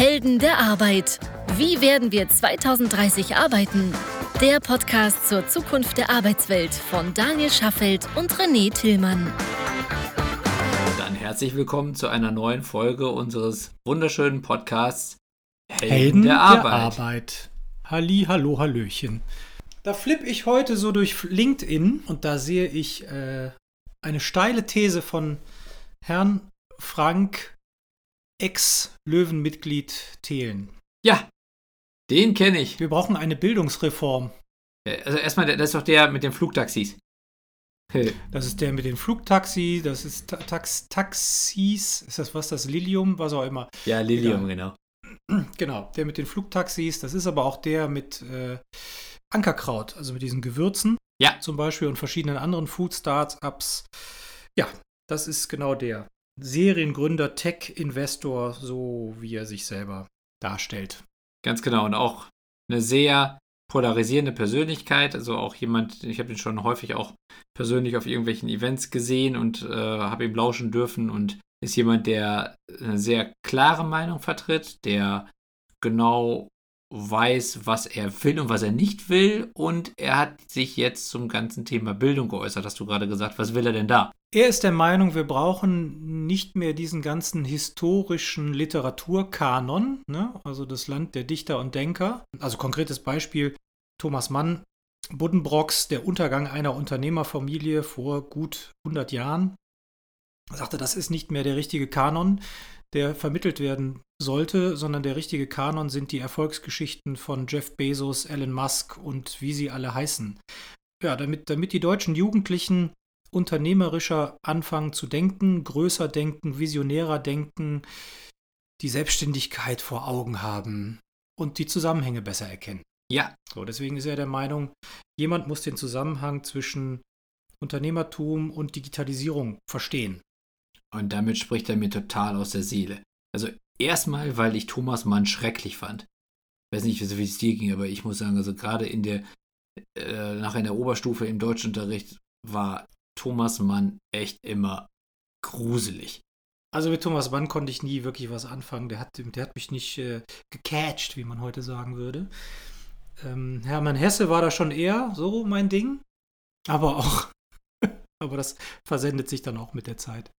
Helden der Arbeit. Wie werden wir 2030 arbeiten? Der Podcast zur Zukunft der Arbeitswelt von Daniel Schaffelt und René Tillmann. Dann herzlich willkommen zu einer neuen Folge unseres wunderschönen Podcasts Helden, Helden der, Arbeit. der Arbeit. Halli, hallo, hallöchen. Da flippe ich heute so durch LinkedIn und da sehe ich äh, eine steile These von Herrn Frank Ex-Löwenmitglied Thelen. Ja, den kenne ich. Wir brauchen eine Bildungsreform. Also erstmal, das ist doch der mit den Flugtaxis. Das ist der mit den Flugtaxis, das ist Tax Taxis, ist das was, das Lilium, was auch immer. Ja, Lilium, genau. Genau, der mit den Flugtaxis, das ist aber auch der mit äh, Ankerkraut, also mit diesen Gewürzen. Ja. Zum Beispiel und verschiedenen anderen Food-Startups. Ja, das ist genau der. Seriengründer, Tech-Investor, so wie er sich selber darstellt. Ganz genau. Und auch eine sehr polarisierende Persönlichkeit. Also auch jemand, ich habe ihn schon häufig auch persönlich auf irgendwelchen Events gesehen und äh, habe ihm lauschen dürfen und ist jemand, der eine sehr klare Meinung vertritt, der genau weiß, was er will und was er nicht will. Und er hat sich jetzt zum ganzen Thema Bildung geäußert, hast du gerade gesagt. Was will er denn da? Er ist der Meinung, wir brauchen nicht mehr diesen ganzen historischen Literaturkanon, ne? also das Land der Dichter und Denker. Also konkretes Beispiel, Thomas Mann, Buddenbrocks, der Untergang einer Unternehmerfamilie vor gut 100 Jahren. Er sagte, das ist nicht mehr der richtige Kanon, der vermittelt werden sollte, sondern der richtige Kanon sind die Erfolgsgeschichten von Jeff Bezos, Elon Musk und wie sie alle heißen. Ja, damit, damit die deutschen Jugendlichen unternehmerischer anfangen zu denken, größer denken, visionärer denken, die Selbstständigkeit vor Augen haben und die Zusammenhänge besser erkennen. Ja. So, deswegen ist er der Meinung, jemand muss den Zusammenhang zwischen Unternehmertum und Digitalisierung verstehen. Und damit spricht er mir total aus der Seele. Also erstmal, weil ich Thomas Mann schrecklich fand. Ich weiß nicht, wie es dir ging, aber ich muss sagen, also gerade in der, äh, nachher in der Oberstufe im Deutschunterricht war Thomas Mann echt immer gruselig. Also mit Thomas Mann konnte ich nie wirklich was anfangen. Der hat, der hat mich nicht äh, gecatcht, wie man heute sagen würde. Ähm, Hermann Hesse war da schon eher so mein Ding. Aber auch, aber das versendet sich dann auch mit der Zeit.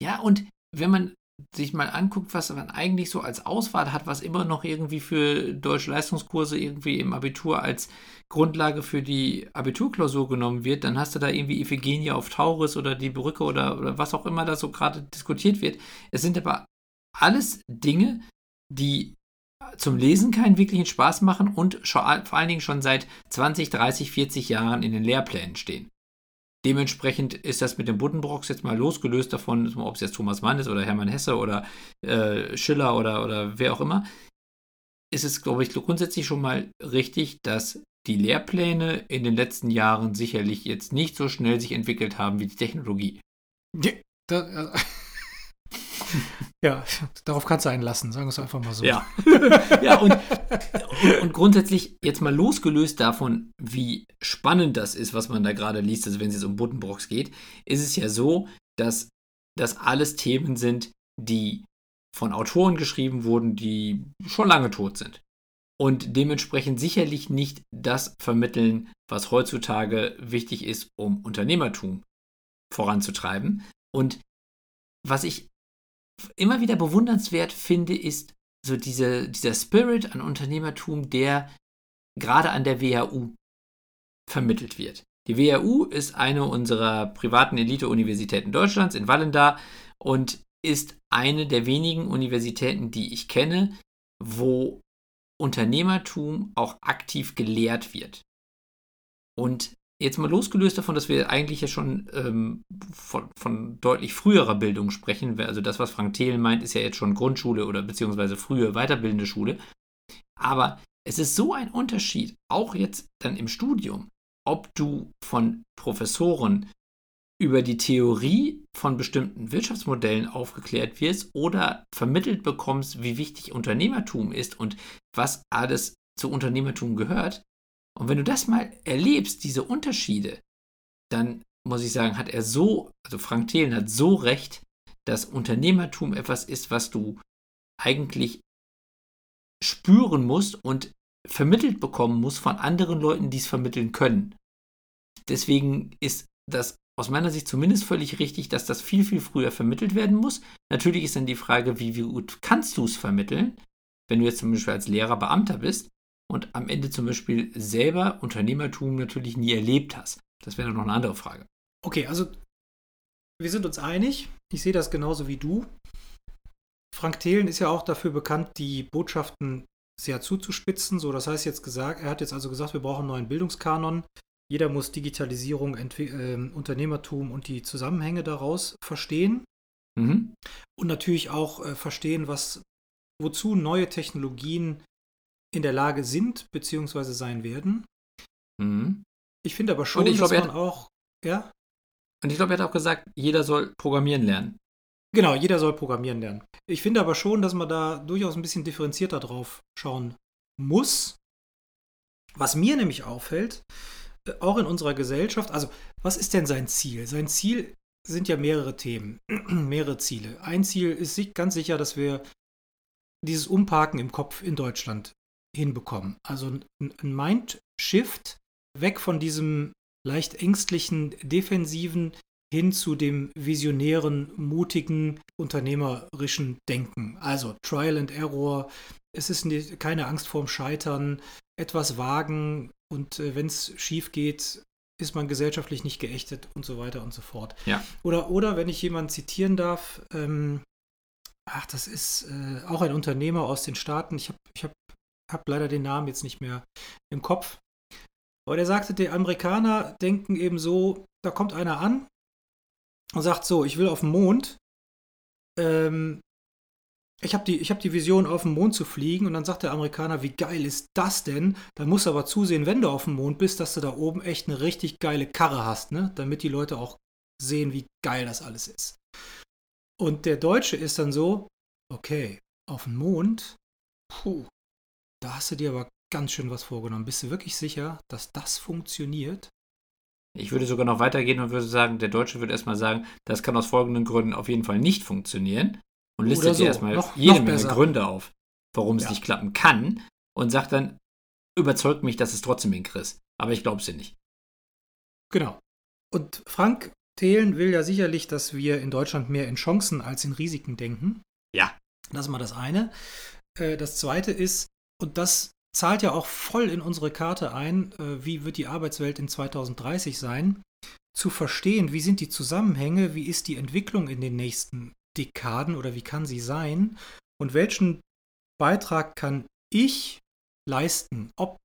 Ja, und wenn man sich mal anguckt, was man eigentlich so als Auswahl hat, was immer noch irgendwie für deutsche Leistungskurse irgendwie im Abitur als Grundlage für die Abiturklausur genommen wird, dann hast du da irgendwie Iphigenie auf Tauris oder die Brücke oder, oder was auch immer da so gerade diskutiert wird. Es sind aber alles Dinge, die zum Lesen keinen wirklichen Spaß machen und vor allen Dingen schon seit 20, 30, 40 Jahren in den Lehrplänen stehen. Dementsprechend ist das mit dem Buddenbrocks jetzt mal losgelöst davon, ob es jetzt Thomas Mann ist oder Hermann Hesse oder äh, Schiller oder, oder wer auch immer. Ist es, glaube ich, grundsätzlich schon mal richtig, dass die Lehrpläne in den letzten Jahren sicherlich jetzt nicht so schnell sich entwickelt haben wie die Technologie. Ja, da, ja, darauf kannst du einen lassen, sagen wir es einfach mal so. Ja, ja und, und, und, grundsätzlich jetzt mal losgelöst davon, wie spannend das ist, was man da gerade liest, also wenn es jetzt um Buddenbrocks geht, ist es ja so, dass das alles Themen sind, die von Autoren geschrieben wurden, die schon lange tot sind. Und dementsprechend sicherlich nicht das vermitteln, was heutzutage wichtig ist, um Unternehmertum voranzutreiben. Und was ich immer wieder bewundernswert finde, ist so diese, dieser Spirit an Unternehmertum, der gerade an der WHU vermittelt wird. Die WHU ist eine unserer privaten Elite-Universitäten Deutschlands in Wallendar und ist eine der wenigen Universitäten, die ich kenne, wo Unternehmertum auch aktiv gelehrt wird. Und Jetzt mal losgelöst davon, dass wir eigentlich ja schon ähm, von, von, deutlich früherer Bildung sprechen. Also das, was Frank Thelen meint, ist ja jetzt schon Grundschule oder beziehungsweise frühe weiterbildende Schule. Aber es ist so ein Unterschied, auch jetzt dann im Studium, ob du von Professoren über die Theorie von bestimmten Wirtschaftsmodellen aufgeklärt wirst oder vermittelt bekommst, wie wichtig Unternehmertum ist und was alles zu Unternehmertum gehört, und wenn du das mal erlebst, diese Unterschiede, dann muss ich sagen, hat er so, also Frank Thelen hat so recht, dass Unternehmertum etwas ist, was du eigentlich spüren musst und vermittelt bekommen musst von anderen Leuten, die es vermitteln können. Deswegen ist das aus meiner Sicht zumindest völlig richtig, dass das viel, viel früher vermittelt werden muss. Natürlich ist dann die Frage, wie, wie gut kannst du es vermitteln, wenn du jetzt zum Beispiel als Lehrer Beamter bist und am Ende zum Beispiel selber Unternehmertum natürlich nie erlebt hast. Das wäre noch eine andere Frage. Okay, also wir sind uns einig. Ich sehe das genauso wie du. Frank Thelen ist ja auch dafür bekannt, die Botschaften sehr zuzuspitzen. So, das heißt jetzt gesagt, er hat jetzt also gesagt, wir brauchen einen neuen Bildungskanon. Jeder muss Digitalisierung, äh, Unternehmertum und die Zusammenhänge daraus verstehen. Mhm. Und natürlich auch äh, verstehen, was, wozu neue Technologien in der Lage sind bzw. sein werden. Mhm. Ich finde aber schon, glaub, dass man auch, ja. Und ich glaube, er hat auch gesagt, jeder soll programmieren lernen. Genau, jeder soll programmieren lernen. Ich finde aber schon, dass man da durchaus ein bisschen differenzierter drauf schauen muss. Was mir nämlich auffällt, äh, auch in unserer Gesellschaft, also was ist denn sein Ziel? Sein Ziel sind ja mehrere Themen, mehrere Ziele. Ein Ziel ist ganz sicher, dass wir dieses Umparken im Kopf in Deutschland hinbekommen. Also ein Mindshift weg von diesem leicht ängstlichen, defensiven hin zu dem visionären, mutigen, unternehmerischen Denken. Also Trial and Error, es ist nicht, keine Angst vorm Scheitern, etwas wagen und äh, wenn es schief geht, ist man gesellschaftlich nicht geächtet und so weiter und so fort. Ja. Oder, oder wenn ich jemanden zitieren darf, ähm, ach, das ist äh, auch ein Unternehmer aus den Staaten, ich habe ich hab, hab leider den Namen jetzt nicht mehr im Kopf, aber der sagte, die Amerikaner denken eben so, da kommt einer an, und sagt so, ich will auf den Mond. Ähm, ich habe die, hab die Vision, auf den Mond zu fliegen. Und dann sagt der Amerikaner, wie geil ist das denn? Dann musst du aber zusehen, wenn du auf dem Mond bist, dass du da oben echt eine richtig geile Karre hast, ne? damit die Leute auch sehen, wie geil das alles ist. Und der Deutsche ist dann so, okay, auf dem Mond, puh, da hast du dir aber ganz schön was vorgenommen. Bist du wirklich sicher, dass das funktioniert? Ich würde sogar noch weitergehen und würde sagen, der Deutsche würde erstmal sagen, das kann aus folgenden Gründen auf jeden Fall nicht funktionieren und listet so. erstmal noch, jede noch Menge besser. Gründe auf, warum es ja. nicht klappen kann und sagt dann, überzeugt mich, dass es trotzdem hinkriegt. Aber ich glaube es dir nicht. Genau. Und Frank Thelen will ja sicherlich, dass wir in Deutschland mehr in Chancen als in Risiken denken. Ja. Das ist mal das eine. Äh, das zweite ist, und das zahlt ja auch voll in unsere Karte ein, äh, wie wird die Arbeitswelt in 2030 sein, zu verstehen, wie sind die Zusammenhänge, wie ist die Entwicklung in den nächsten Dekaden oder wie kann sie sein und welchen Beitrag kann ich leisten, ob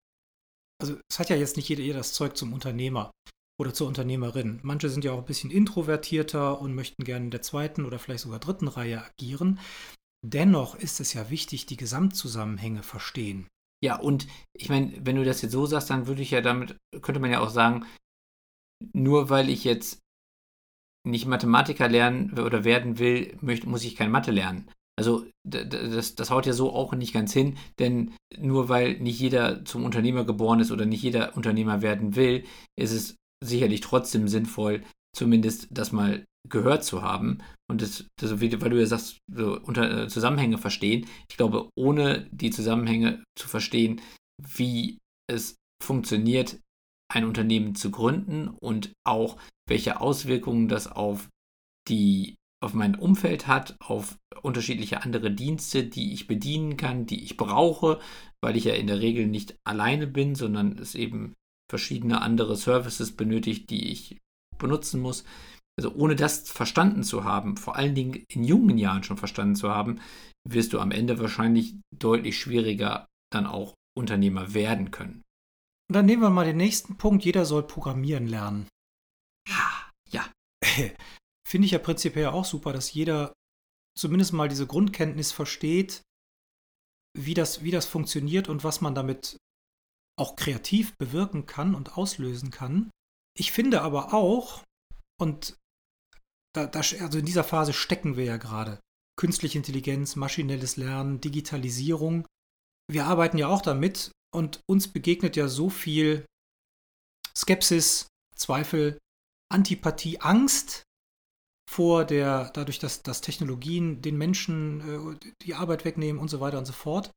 also es hat ja jetzt nicht jeder, jeder das Zeug zum Unternehmer oder zur Unternehmerin. Manche sind ja auch ein bisschen introvertierter und möchten gerne in der zweiten oder vielleicht sogar dritten Reihe agieren. Dennoch ist es ja wichtig, die Gesamtzusammenhänge verstehen. Ja, und ich meine, wenn du das jetzt so sagst, dann würde ich ja damit, könnte man ja auch sagen, nur weil ich jetzt nicht Mathematiker lernen oder werden will, möchte, muss ich kein Mathe lernen. Also das, das haut ja so auch nicht ganz hin, denn nur weil nicht jeder zum Unternehmer geboren ist oder nicht jeder Unternehmer werden will, ist es sicherlich trotzdem sinnvoll, zumindest das mal gehört zu haben und das, das weil du ja sagst, so unter, äh, Zusammenhänge verstehen. Ich glaube, ohne die Zusammenhänge zu verstehen, wie es funktioniert, ein Unternehmen zu gründen und auch welche Auswirkungen das auf die auf mein Umfeld hat, auf unterschiedliche andere Dienste, die ich bedienen kann, die ich brauche, weil ich ja in der Regel nicht alleine bin, sondern es eben verschiedene andere Services benötigt, die ich benutzen muss also ohne das verstanden zu haben, vor allen Dingen in jungen Jahren schon verstanden zu haben, wirst du am Ende wahrscheinlich deutlich schwieriger dann auch Unternehmer werden können. Und dann nehmen wir mal den nächsten Punkt. Jeder soll programmieren lernen. Ja. Finde ich ja prinzipiell auch super, dass jeder zumindest mal diese Grundkenntnis versteht, wie das, wie das funktioniert und was man damit auch kreativ bewirken kann und auslösen kann. Ich finde aber auch, und da, da, also in dieser Phase stecken wir ja gerade. Künstliche Intelligenz, maschinelles Lernen, Digitalisierung. Wir arbeiten ja auch damit und uns begegnet ja so viel Skepsis, Zweifel, Antipathie, Angst vor der, dadurch, dass, dass Technologien den Menschen äh, die Arbeit wegnehmen und so weiter und so fort.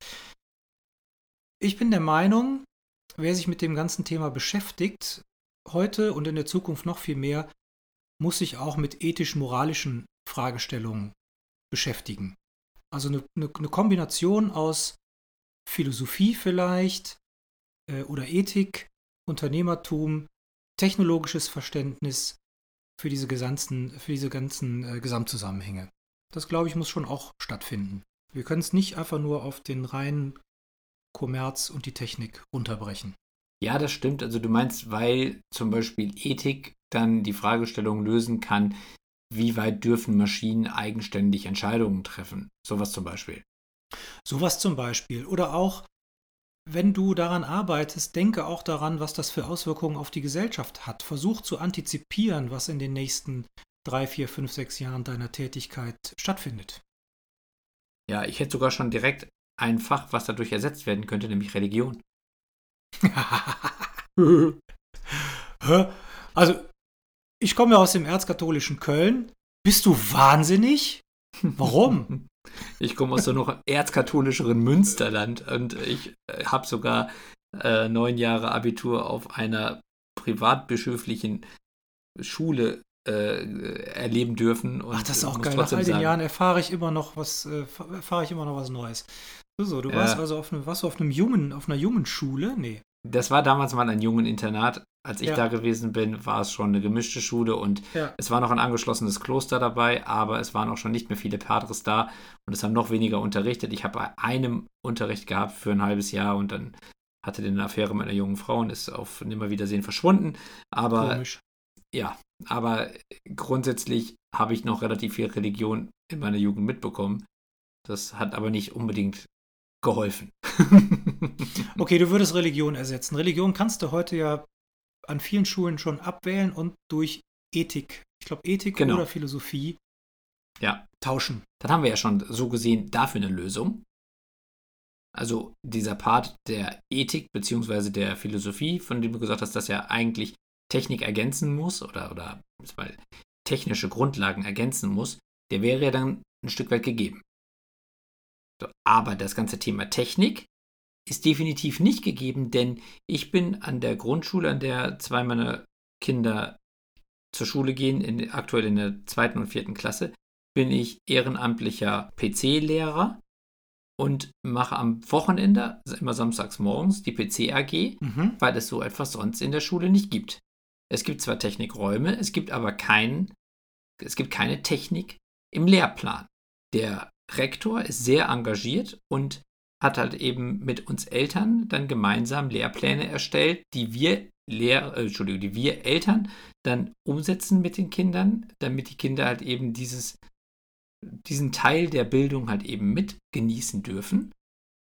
Ich bin der Meinung, wer sich mit dem ganzen Thema beschäftigt, heute und in der Zukunft noch viel mehr, muss sich auch mit ethisch-moralischen Fragestellungen beschäftigen. Also eine, eine, eine Kombination aus Philosophie vielleicht äh, oder Ethik, Unternehmertum, technologisches Verständnis für diese ganzen, für diese ganzen äh, Gesamtzusammenhänge. Das, glaube ich, muss schon auch stattfinden. Wir können es nicht einfach nur auf den reinen Kommerz und die Technik runterbrechen. Ja, das stimmt. Also du meinst, weil zum Beispiel Ethik dann die Fragestellung lösen kann, wie weit dürfen Maschinen eigenständig Entscheidungen treffen? Sowas zum Beispiel. Sowas zum Beispiel. Oder auch, wenn du daran arbeitest, denke auch daran, was das für Auswirkungen auf die Gesellschaft hat. Versuch zu antizipieren, was in den nächsten drei, vier, fünf, sechs Jahren deiner Tätigkeit stattfindet. Ja, ich hätte sogar schon direkt ein Fach, was dadurch ersetzt werden könnte, nämlich Religion. also, ich komme ja aus dem erzkatholischen Köln. Bist du wahnsinnig? Warum? Ich komme aus so noch erzkatholischeren Münsterland und ich äh, habe sogar äh, neun Jahre Abitur auf einer privatbischöflichen Schule äh, erleben dürfen. Ach, das ist auch geil. Nach all den sagen, Jahren erfahre ich immer noch was, äh, erfahre ich immer noch was Neues. So, so du warst also auf, einem, warst du auf einem jungen, auf einer jungen Schule? Nee. Das war damals mal ein jungen Internat. Als ich ja. da gewesen bin, war es schon eine gemischte Schule und ja. es war noch ein angeschlossenes Kloster dabei, aber es waren auch schon nicht mehr viele Padres da und es haben noch weniger unterrichtet. Ich habe bei einem Unterricht gehabt für ein halbes Jahr und dann hatte den eine Affäre mit einer jungen Frau und ist auf Nimmerwiedersehen verschwunden. Aber Komisch. ja, aber grundsätzlich habe ich noch relativ viel Religion in meiner Jugend mitbekommen. Das hat aber nicht unbedingt geholfen. okay, du würdest Religion ersetzen. Religion kannst du heute ja an vielen Schulen schon abwählen und durch Ethik, ich glaube Ethik genau. oder Philosophie, ja. tauschen. Dann haben wir ja schon so gesehen dafür eine Lösung. Also dieser Part der Ethik bzw. der Philosophie, von dem du gesagt hast, dass er eigentlich Technik ergänzen muss oder, oder mal, technische Grundlagen ergänzen muss, der wäre ja dann ein Stück weit gegeben. Aber das ganze Thema Technik ist definitiv nicht gegeben, denn ich bin an der Grundschule, an der zwei meiner Kinder zur Schule gehen, in, aktuell in der zweiten und vierten Klasse, bin ich ehrenamtlicher PC-Lehrer und mache am Wochenende, immer samstags morgens, die PC-AG, mhm. weil es so etwas sonst in der Schule nicht gibt. Es gibt zwar Technikräume, es gibt aber kein, es gibt keine Technik im Lehrplan. Der Rektor ist sehr engagiert und hat halt eben mit uns Eltern dann gemeinsam Lehrpläne erstellt, die wir Lehr äh, Entschuldigung, die wir Eltern dann umsetzen mit den Kindern, damit die Kinder halt eben dieses, diesen Teil der Bildung halt eben mit genießen dürfen.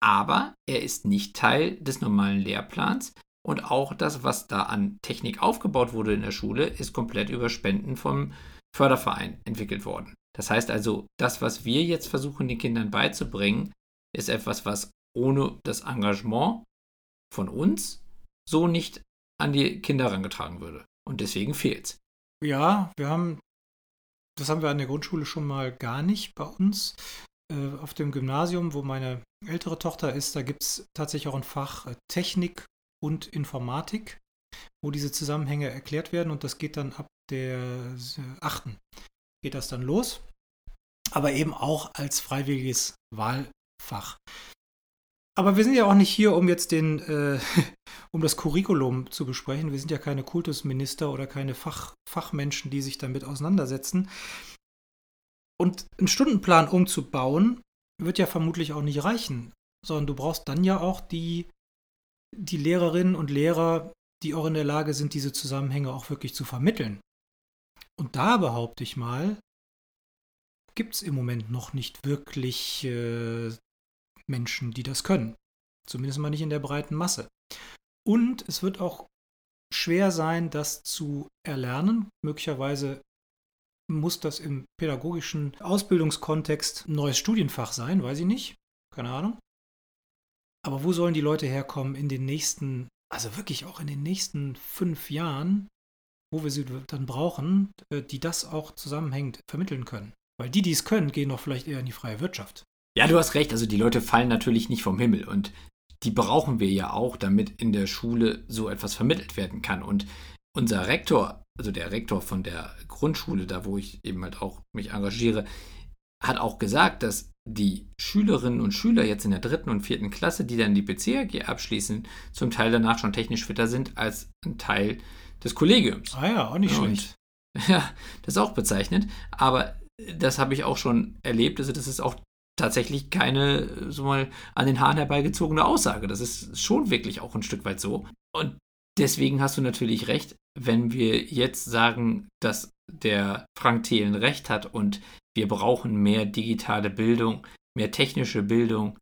Aber er ist nicht Teil des normalen Lehrplans und auch das, was da an Technik aufgebaut wurde in der Schule, ist komplett über Spenden vom Förderverein entwickelt worden. Das heißt also, das, was wir jetzt versuchen, den Kindern beizubringen, ist etwas, was ohne das Engagement von uns so nicht an die Kinder herangetragen würde. Und deswegen fehlt es. Ja, wir haben, das haben wir an der Grundschule schon mal gar nicht bei uns. Äh, auf dem Gymnasium, wo meine ältere Tochter ist, da gibt es tatsächlich auch ein Fach äh, Technik und Informatik, wo diese Zusammenhänge erklärt werden und das geht dann ab der 8. geht das dann los. Aber eben auch als freiwilliges Wahlfach. Aber wir sind ja auch nicht hier, um jetzt den, äh, um das Curriculum zu besprechen. Wir sind ja keine Kultusminister oder keine Fach, Fachmenschen, die sich damit auseinandersetzen. Und einen Stundenplan umzubauen, wird ja vermutlich auch nicht reichen, sondern du brauchst dann ja auch die die Lehrerinnen und Lehrer, die auch in der Lage sind, diese Zusammenhänge auch wirklich zu vermitteln. Und da behaupte ich mal, gibt es im Moment noch nicht wirklich äh, Menschen, die das können. Zumindest mal nicht in der breiten Masse. Und es wird auch schwer sein, das zu erlernen. Möglicherweise muss das im pädagogischen Ausbildungskontext ein neues Studienfach sein, weiß ich nicht. Keine Ahnung. Aber wo sollen die Leute herkommen in den nächsten, also wirklich auch in den nächsten fünf Jahren, wo wir sie dann brauchen, äh, die das auch zusammenhängend vermitteln können? Weil die, die es können, gehen doch vielleicht eher in die freie Wirtschaft. Ja, du hast recht. Also die Leute fallen natürlich nicht vom Himmel. Und die brauchen wir ja auch, damit in der Schule so etwas vermittelt werden kann. Und unser Rektor, also der Rektor von der Grundschule, da wo ich eben halt auch mich engagiere, hat auch gesagt, dass die Schülerinnen und Schüler jetzt in der dritten und vierten Klasse, die dann die BCAG abschließen, zum Teil danach schon technisch fitter sind als ein Teil des Kollegiums. Ah ja, auch nicht und, schlecht. Ja, das ist auch bezeichnet. Aber das habe ich auch schon erlebt. Also, das ist auch tatsächlich keine, so mal an den Haaren herbeigezogene Aussage. Das ist schon wirklich auch ein Stück weit so. Und deswegen hast du natürlich recht, wenn wir jetzt sagen, dass der Frank Thelen recht hat und wir brauchen mehr digitale Bildung, mehr technische Bildung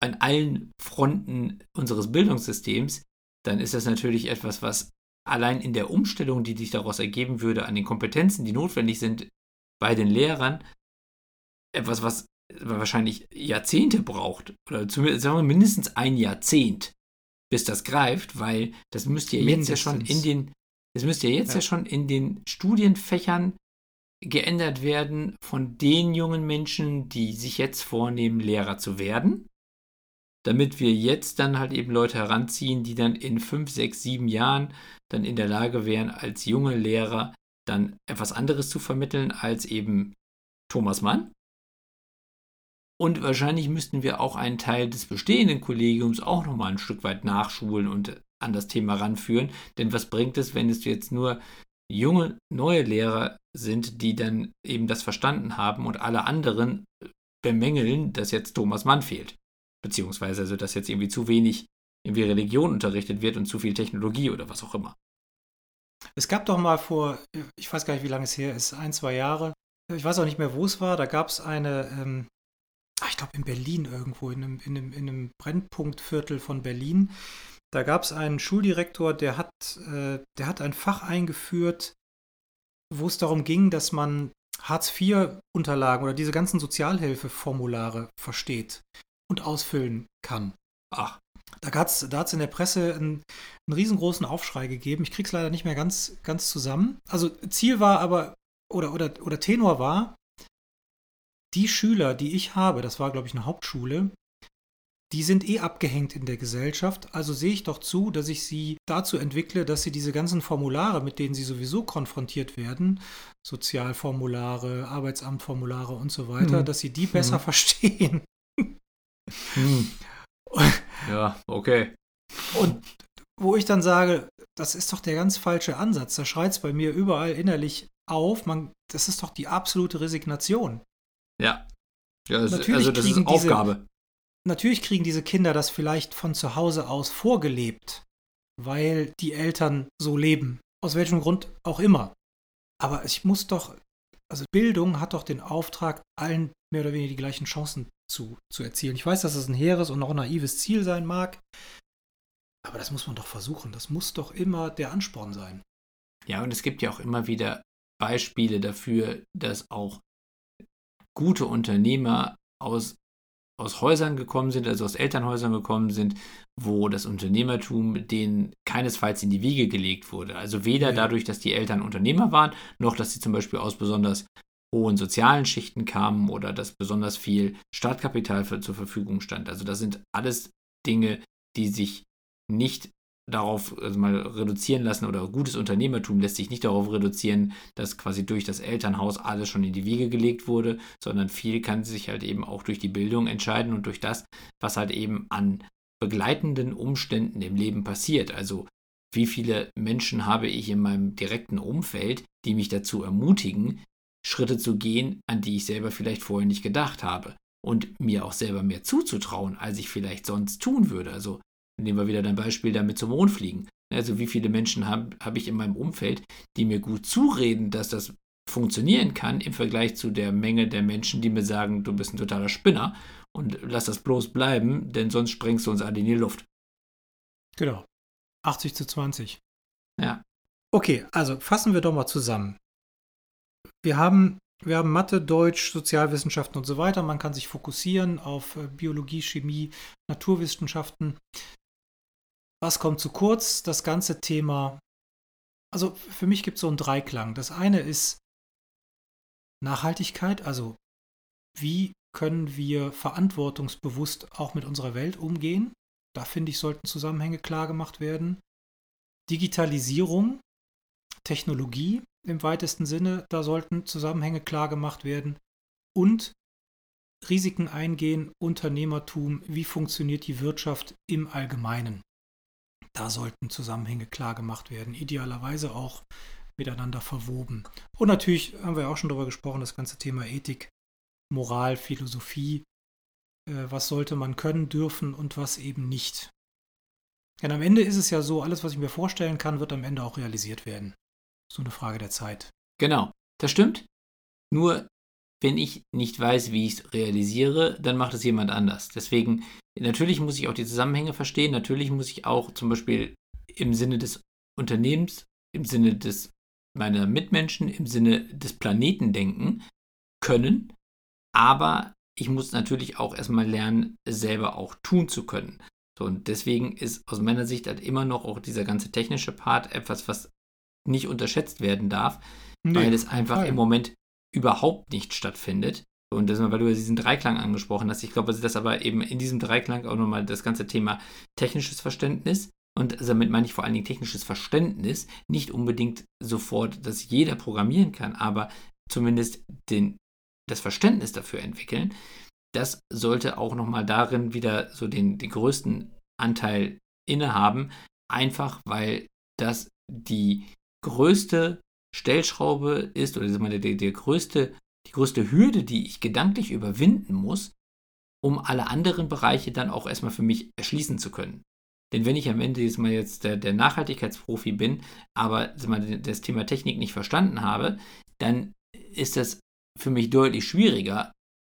an allen Fronten unseres Bildungssystems, dann ist das natürlich etwas, was allein in der Umstellung, die sich daraus ergeben würde, an den Kompetenzen, die notwendig sind bei den Lehrern, etwas, was wahrscheinlich Jahrzehnte braucht, oder zumindest sagen wir mindestens ein Jahrzehnt, bis das greift, weil das müsste ja jetzt ja schon in den, das müsste ja jetzt ja. ja schon in den Studienfächern geändert werden von den jungen Menschen, die sich jetzt vornehmen, Lehrer zu werden, damit wir jetzt dann halt eben Leute heranziehen, die dann in fünf, sechs, sieben Jahren dann in der Lage wären, als junge Lehrer dann etwas anderes zu vermitteln als eben Thomas Mann. Und wahrscheinlich müssten wir auch einen Teil des bestehenden Kollegiums auch nochmal ein Stück weit nachschulen und an das Thema ranführen. Denn was bringt es, wenn es jetzt nur junge, neue Lehrer sind, die dann eben das verstanden haben und alle anderen bemängeln, dass jetzt Thomas Mann fehlt. Beziehungsweise also, dass jetzt irgendwie zu wenig irgendwie Religion unterrichtet wird und zu viel Technologie oder was auch immer. Es gab doch mal vor, ich weiß gar nicht, wie lange es her ist, ein, zwei Jahre, ich weiß auch nicht mehr, wo es war, da gab es eine, ähm, ah, ich glaube in Berlin irgendwo, in einem, in einem, in einem Brennpunktviertel von Berlin, da gab es einen Schuldirektor, der hat, äh, der hat ein Fach eingeführt, wo es darum ging, dass man Hartz-IV-Unterlagen oder diese ganzen Sozialhilfeformulare versteht und ausfüllen kann. Ach. Da hat es da in der Presse einen, einen, riesengroßen Aufschrei gegeben. Ich krieg's leider nicht mehr ganz, ganz zusammen. Also Ziel war aber, oder, oder, oder Tenor war, die Schüler, die ich habe, das war, glaube ich, eine Hauptschule, die sind eh abgehängt in der Gesellschaft. Also sehe ich doch zu, dass ich sie dazu entwickle, dass sie diese ganzen Formulare, mit denen sie sowieso konfrontiert werden, Sozialformulare, Arbeitsamtformulare und so weiter, mhm. dass sie die besser mhm. verstehen. Mhm. Ja, okay. Und wo ich dann sage, das ist doch der ganz falsche Ansatz. Da schreit es bei mir überall innerlich auf. Man, das ist doch die absolute Resignation. Ja. ja das, natürlich also das ist Aufgabe. Diese, natürlich kriegen diese Kinder das vielleicht von zu Hause aus vorgelebt, weil die Eltern so leben. Aus welchem Grund auch immer. Aber ich muss doch, also Bildung hat doch den Auftrag, allen mehr oder weniger die gleichen Chancen zu, zu erzielen. Ich weiß, dass das ein hehres und auch naives Ziel sein mag, aber das muss man doch versuchen. Das muss doch immer der Ansporn sein. Ja, und es gibt ja auch immer wieder Beispiele dafür, dass auch gute Unternehmer aus, aus Häusern gekommen sind, also aus Elternhäusern gekommen sind, wo das Unternehmertum denen keinesfalls in die Wiege gelegt wurde. Also weder ja. dadurch, dass die Eltern Unternehmer waren, noch dass sie zum Beispiel aus besonders hohen sozialen Schichten kamen oder dass besonders viel Startkapital für, zur Verfügung stand. Also das sind alles Dinge, die sich nicht darauf also mal reduzieren lassen oder gutes Unternehmertum lässt sich nicht darauf reduzieren, dass quasi durch das Elternhaus alles schon in die Wege gelegt wurde, sondern viel kann sich halt eben auch durch die Bildung entscheiden und durch das, was halt eben an begleitenden Umständen im Leben passiert. Also wie viele Menschen habe ich in meinem direkten Umfeld, die mich dazu ermutigen, Schritte zu gehen, an die ich selber vielleicht vorher nicht gedacht habe. Und mir auch selber mehr zuzutrauen, als ich vielleicht sonst tun würde. Also nehmen wir wieder dein Beispiel damit zum Mond fliegen. Also wie viele Menschen habe hab ich in meinem Umfeld, die mir gut zureden, dass das funktionieren kann im Vergleich zu der Menge der Menschen, die mir sagen, du bist ein totaler Spinner und lass das bloß bleiben, denn sonst sprengst du uns alle in die Luft. Genau. 80 zu 20. Ja. Okay, also fassen wir doch mal zusammen wir haben, wir haben Mathe, Deutsch, Sozialwissenschaften und so weiter. Man kann sich fokussieren auf äh, Biologie, Chemie, Naturwissenschaften. Was kommt zu kurz? Das ganze Thema. Also für mich gibt es so einen Dreiklang. Das eine ist Nachhaltigkeit, also wie können wir verantwortungsbewusst auch mit unserer Welt umgehen? Da finde ich, sollten Zusammenhänge klar gemacht werden. Digitalisierung, Technologie im weitesten Sinne, da sollten Zusammenhänge klar gemacht werden. Und Risiken eingehen, Unternehmertum, wie funktioniert die Wirtschaft im Allgemeinen. Da sollten Zusammenhänge klar gemacht werden, idealerweise auch miteinander verwoben. Und natürlich haben wir auch schon darüber gesprochen, das ganze Thema Ethik, Moral, Philosophie. Äh, was sollte man können, dürfen und was eben nicht. Denn am Ende ist es ja so, alles, was ich mir vorstellen kann, wird am Ende auch realisiert werden. So eine Frage der Zeit. Genau, das stimmt. Nur wenn ich nicht weiß, wie ich es realisiere, dann macht es jemand anders. Deswegen, natürlich muss ich auch die Zusammenhänge verstehen, natürlich muss ich auch zum Beispiel im Sinne des Unternehmens, im Sinne des meiner Mitmenschen, im Sinne des Planeten denken können, aber ich muss natürlich auch erstmal lernen, selber auch tun zu können. So, und deswegen ist aus meiner Sicht halt immer noch auch dieser ganze technische Part etwas, was nicht unterschätzt werden darf, nee, weil es einfach Fall. im Moment überhaupt nicht stattfindet. Und das, weil du diesen Dreiklang angesprochen hast, ich glaube, dass aber eben in diesem Dreiklang auch nochmal das ganze Thema technisches Verständnis und damit meine ich vor allen Dingen technisches Verständnis, nicht unbedingt sofort, dass jeder programmieren kann, aber zumindest den, das Verständnis dafür entwickeln. Das sollte auch nochmal darin wieder so den, den größten Anteil innehaben, einfach weil das die größte Stellschraube ist, oder der, der, der größte, die größte Hürde, die ich gedanklich überwinden muss, um alle anderen Bereiche dann auch erstmal für mich erschließen zu können. Denn wenn ich am Ende jetzt mal jetzt der, der Nachhaltigkeitsprofi bin, aber mal, das Thema Technik nicht verstanden habe, dann ist das für mich deutlich schwieriger,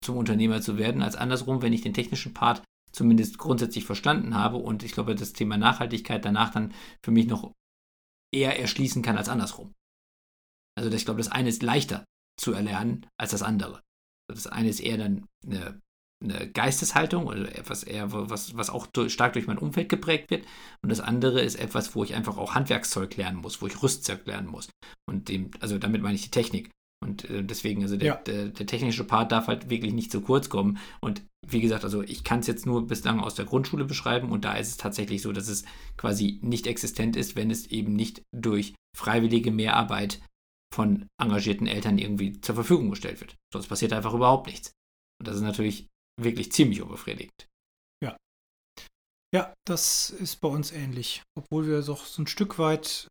zum Unternehmer zu werden, als andersrum, wenn ich den technischen Part zumindest grundsätzlich verstanden habe und ich glaube, das Thema Nachhaltigkeit danach dann für mich noch eher erschließen kann als andersrum. Also ich glaube, das eine ist leichter zu erlernen als das andere. Das eine ist eher dann eine, eine Geisteshaltung oder etwas eher, was, was auch stark durch mein Umfeld geprägt wird. Und das andere ist etwas, wo ich einfach auch Handwerkszeug lernen muss, wo ich Rüstzeug lernen muss. Und dem, also damit meine ich die Technik. Und äh, deswegen, also der, ja. der, der, technische Part darf halt wirklich nicht zu kurz kommen. Und wie gesagt, also ich kann es jetzt nur bislang aus der Grundschule beschreiben und da ist es tatsächlich so, dass es quasi nicht existent ist, wenn es eben nicht durch freiwillige Mehrarbeit von engagierten Eltern irgendwie zur Verfügung gestellt wird. Sonst passiert einfach überhaupt nichts. Und das ist natürlich wirklich ziemlich unbefriedigend. Ja. Ja, das ist bei uns ähnlich. Obwohl wir doch so ein Stück weit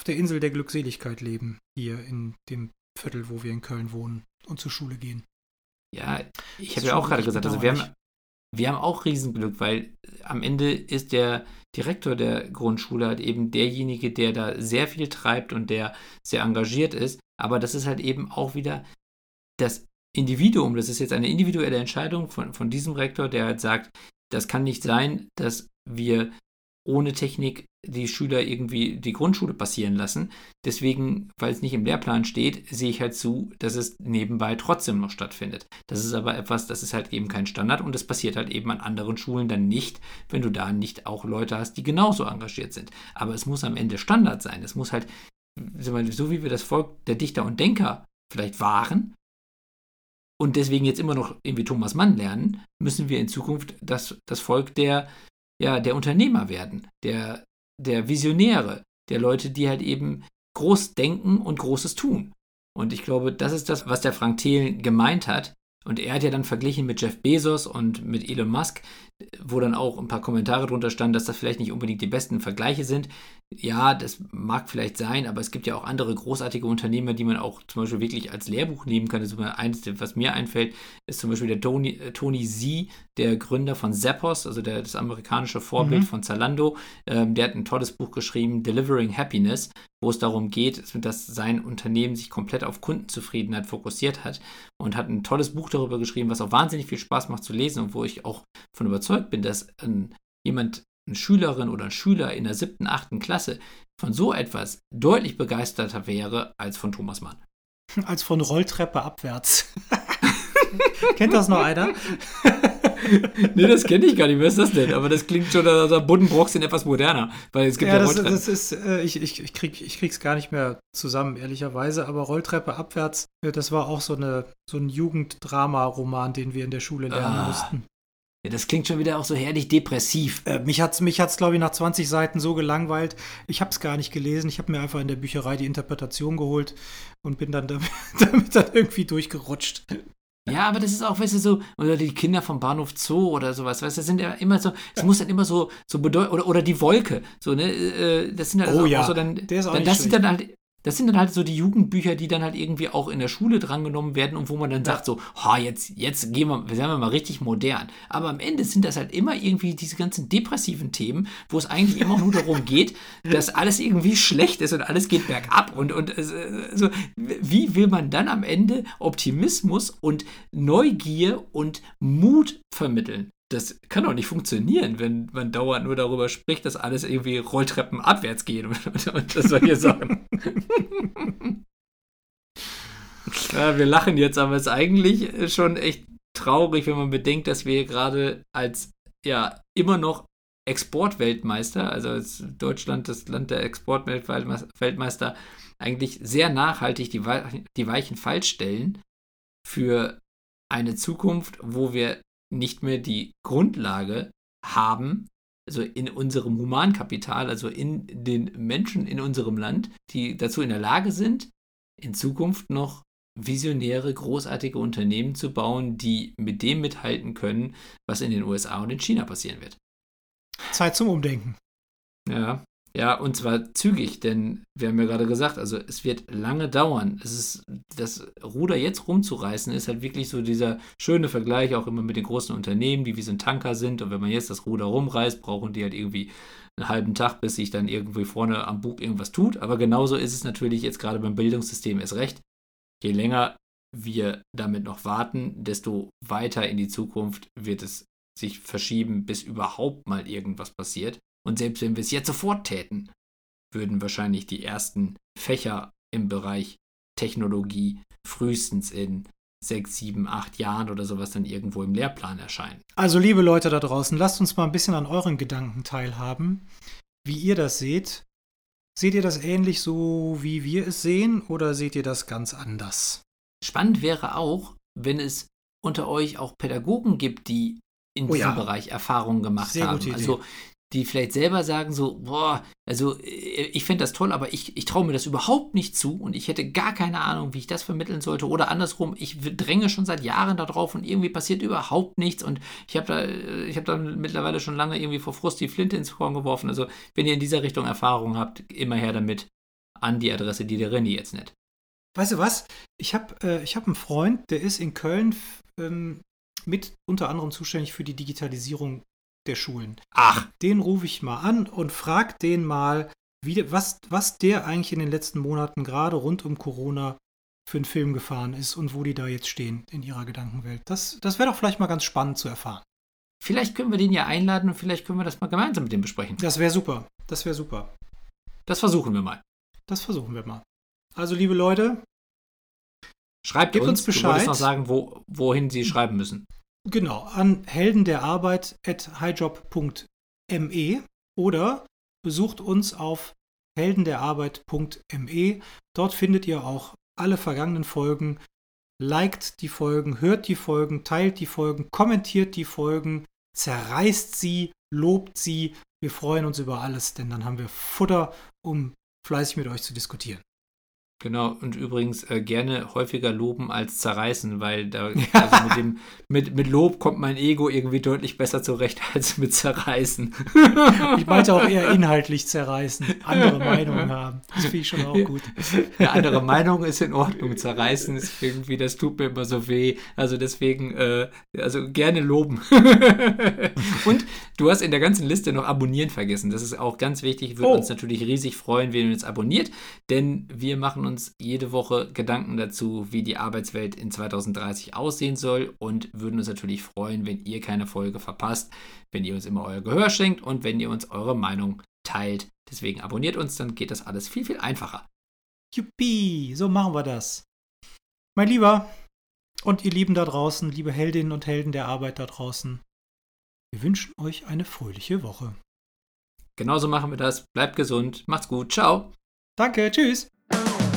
auf der Insel der Glückseligkeit leben, hier in dem Viertel, wo wir in Köln wohnen und zur Schule gehen. Ja, ich habe ja auch gerade gesagt, also wir haben, wir haben auch Riesenglück, weil am Ende ist der Direktor der Grundschule halt eben derjenige, der da sehr viel treibt und der sehr engagiert ist. Aber das ist halt eben auch wieder das Individuum. Das ist jetzt eine individuelle Entscheidung von, von diesem Rektor, der halt sagt, das kann nicht sein, dass wir ohne Technik die Schüler irgendwie die Grundschule passieren lassen. Deswegen, weil es nicht im Lehrplan steht, sehe ich halt zu, dass es nebenbei trotzdem noch stattfindet. Das ist aber etwas, das ist halt eben kein Standard und das passiert halt eben an anderen Schulen dann nicht, wenn du da nicht auch Leute hast, die genauso engagiert sind. Aber es muss am Ende Standard sein. Es muss halt, so wie wir das Volk der Dichter und Denker vielleicht waren, und deswegen jetzt immer noch irgendwie Thomas Mann lernen, müssen wir in Zukunft das, das Volk der ja, der Unternehmer werden, der, der Visionäre, der Leute, die halt eben groß denken und Großes tun. Und ich glaube, das ist das, was der Frank Thelen gemeint hat, und er hat ja dann verglichen mit Jeff Bezos und mit Elon Musk, wo dann auch ein paar Kommentare drunter standen, dass das vielleicht nicht unbedingt die besten Vergleiche sind. Ja, das mag vielleicht sein, aber es gibt ja auch andere großartige Unternehmer, die man auch zum Beispiel wirklich als Lehrbuch nehmen kann. Das eines, was mir einfällt, ist zum Beispiel der Tony, äh, Tony Z, der Gründer von Zappos, also der, das amerikanische Vorbild mhm. von Zalando. Ähm, der hat ein tolles Buch geschrieben, Delivering Happiness, wo es darum geht, dass sein Unternehmen sich komplett auf Kundenzufriedenheit fokussiert hat und hat ein tolles Buch darüber geschrieben, was auch wahnsinnig viel Spaß macht zu lesen und wo ich auch von überzeugt bin, dass ein, jemand, eine Schülerin oder ein Schüler in der siebten, achten Klasse von so etwas deutlich begeisterter wäre als von Thomas Mann. Als von Rolltreppe abwärts. Kennt das noch einer? nee, das kenne ich gar nicht. Wer ist das denn? Aber das klingt schon, also Buddenbrooks sind etwas moderner. Weil es gibt ja, ja das, das ist, äh, ich, ich, ich, krieg, ich krieg's gar nicht mehr zusammen, ehrlicherweise. Aber Rolltreppe abwärts, äh, das war auch so, eine, so ein Jugenddrama-Roman, den wir in der Schule lernen ah. mussten. Ja, das klingt schon wieder auch so herrlich depressiv. Äh, mich hat es, mich hat's, glaube ich, nach 20 Seiten so gelangweilt. Ich habe es gar nicht gelesen. Ich habe mir einfach in der Bücherei die Interpretation geholt und bin dann damit, damit dann irgendwie durchgerutscht. Ja, aber das ist auch, weißt du, so, oder die Kinder vom Bahnhof Zoo oder sowas, weißt du, das sind ja immer so, es muss dann immer so, so bedeuten, oder, oder die Wolke, so, ne, äh, das sind halt Oh also ja, auch so dann, der ist auch dann nicht das sind schlecht. dann halt, das sind dann halt so die Jugendbücher, die dann halt irgendwie auch in der Schule drangenommen werden und wo man dann sagt so, ha, jetzt, jetzt gehen wir, sagen wir mal richtig modern. Aber am Ende sind das halt immer irgendwie diese ganzen depressiven Themen, wo es eigentlich immer nur darum geht, dass alles irgendwie schlecht ist und alles geht bergab und, und äh, so, wie will man dann am Ende Optimismus und Neugier und Mut vermitteln? Das kann doch nicht funktionieren, wenn man dauernd nur darüber spricht, dass alles irgendwie Rolltreppen abwärts geht und, und, und solche Sachen. ja, wir lachen jetzt, aber es ist eigentlich schon echt traurig, wenn man bedenkt, dass wir gerade als ja immer noch Exportweltmeister, also als Deutschland das Land der Exportweltmeister, eigentlich sehr nachhaltig die, Wei- die Weichen falsch stellen für eine Zukunft, wo wir nicht mehr die Grundlage haben, also in unserem Humankapital, also in den Menschen in unserem Land, die dazu in der Lage sind, in Zukunft noch visionäre, großartige Unternehmen zu bauen, die mit dem mithalten können, was in den USA und in China passieren wird. Zeit zum Umdenken. Ja, ja, und zwar zügig, denn wir haben ja gerade gesagt, also es wird lange dauern. Es ist, das Ruder jetzt rumzureißen, ist halt wirklich so dieser schöne Vergleich auch immer mit den großen Unternehmen, die wie so ein Tanker sind. Und wenn man jetzt das Ruder rumreißt, brauchen die halt irgendwie einen halben Tag, bis sich dann irgendwie vorne am Bug irgendwas tut. Aber genauso ist es natürlich jetzt gerade beim Bildungssystem erst recht. Je länger wir damit noch warten, desto weiter in die Zukunft wird es sich verschieben, bis überhaupt mal irgendwas passiert. Und selbst wenn wir es jetzt sofort täten, würden wahrscheinlich die ersten Fächer im Bereich Technologie frühestens in sechs, sieben, acht Jahren oder sowas dann irgendwo im Lehrplan erscheinen. Also, liebe Leute da draußen, lasst uns mal ein bisschen an euren Gedanken teilhaben, wie ihr das seht. Seht ihr das ähnlich so, wie wir es sehen, oder seht ihr das ganz anders? Spannend wäre auch, wenn es unter euch auch Pädagogen gibt, die in Oh diesem ja. Bereich Erfahrungen gemacht Sehr haben. gute Idee. Also die vielleicht selber sagen so, boah, also äh, ich fände das toll, aber ich, ich traue mir das überhaupt nicht zu und ich hätte gar keine Ahnung, wie ich das vermitteln sollte. Oder andersrum, ich dränge schon seit Jahren darauf und irgendwie passiert überhaupt nichts und ich habe da, äh, habe da mittlerweile schon lange irgendwie vor Frust die Flinte ins Korn geworfen. Also wenn ihr in dieser Richtung Erfahrung habt, immer her damit an die Adresse, die der René jetzt nennt. Weißt du was? Ich habe äh, hab einen Freund, der ist in Köln ähm, mit unter anderem zuständig für die Digitalisierung der Schulen. Ach, Den rufe ich mal an und frage den mal, wie, was, was der eigentlich in den letzten Monaten gerade rund um Corona für einen Film gefahren ist und wo die da jetzt stehen in ihrer Gedankenwelt. Das, das wäre doch vielleicht mal ganz spannend zu erfahren. vielleicht können wir den ja einladen und vielleicht können wir das mal gemeinsam mit dem besprechen. Das wäre super. Das wäre super. Das versuchen wir mal. Das versuchen wir mal. Also, liebe Leute, Schreibt Gebt uns, uns Du Bescheid. noch sagen, wo, wohin Sie schreiben müssen. Genau, an heldenderarbeit.highjob.me oder besucht uns auf heldenderarbeit.me. Dort findet ihr auch alle vergangenen Folgen. Liked die Folgen, hört die Folgen, teilt die Folgen, kommentiert die Folgen, zerreißt sie, lobt sie. Wir freuen uns über alles, denn dann haben wir Futter, um fleißig mit euch zu diskutieren. Genau, und übrigens äh, gerne häufiger loben als zerreißen, weil da also mit, dem, mit, mit Lob kommt mein Ego irgendwie deutlich besser zurecht als mit zerreißen. Ich meinte auch eher inhaltlich zerreißen, andere Meinungen haben. Das finde ich schon auch gut. Eine andere Meinung ist in Ordnung. Zerreißen ist irgendwie, das tut mir immer so weh. Also deswegen, äh, also gerne loben. Und du hast in der ganzen Liste noch abonnieren vergessen. Das ist auch ganz wichtig. Würde Oh. uns natürlich riesig freuen, wenn ihr uns abonniert, denn wir machen uns jede Woche Gedanken dazu, wie die Arbeitswelt in 2030 aussehen soll und würden uns natürlich freuen, wenn ihr keine Folge verpasst, wenn ihr uns immer euer Gehör schenkt und wenn ihr uns eure Meinung teilt. Deswegen abonniert uns, dann geht das alles viel, viel einfacher. Juppie, so machen wir das. Mein Lieber und ihr Lieben da draußen, liebe Heldinnen und Helden der Arbeit da draußen, wir wünschen euch eine fröhliche Woche. Genauso machen wir das. Bleibt gesund. Macht's gut. Ciao. Danke, tschüss.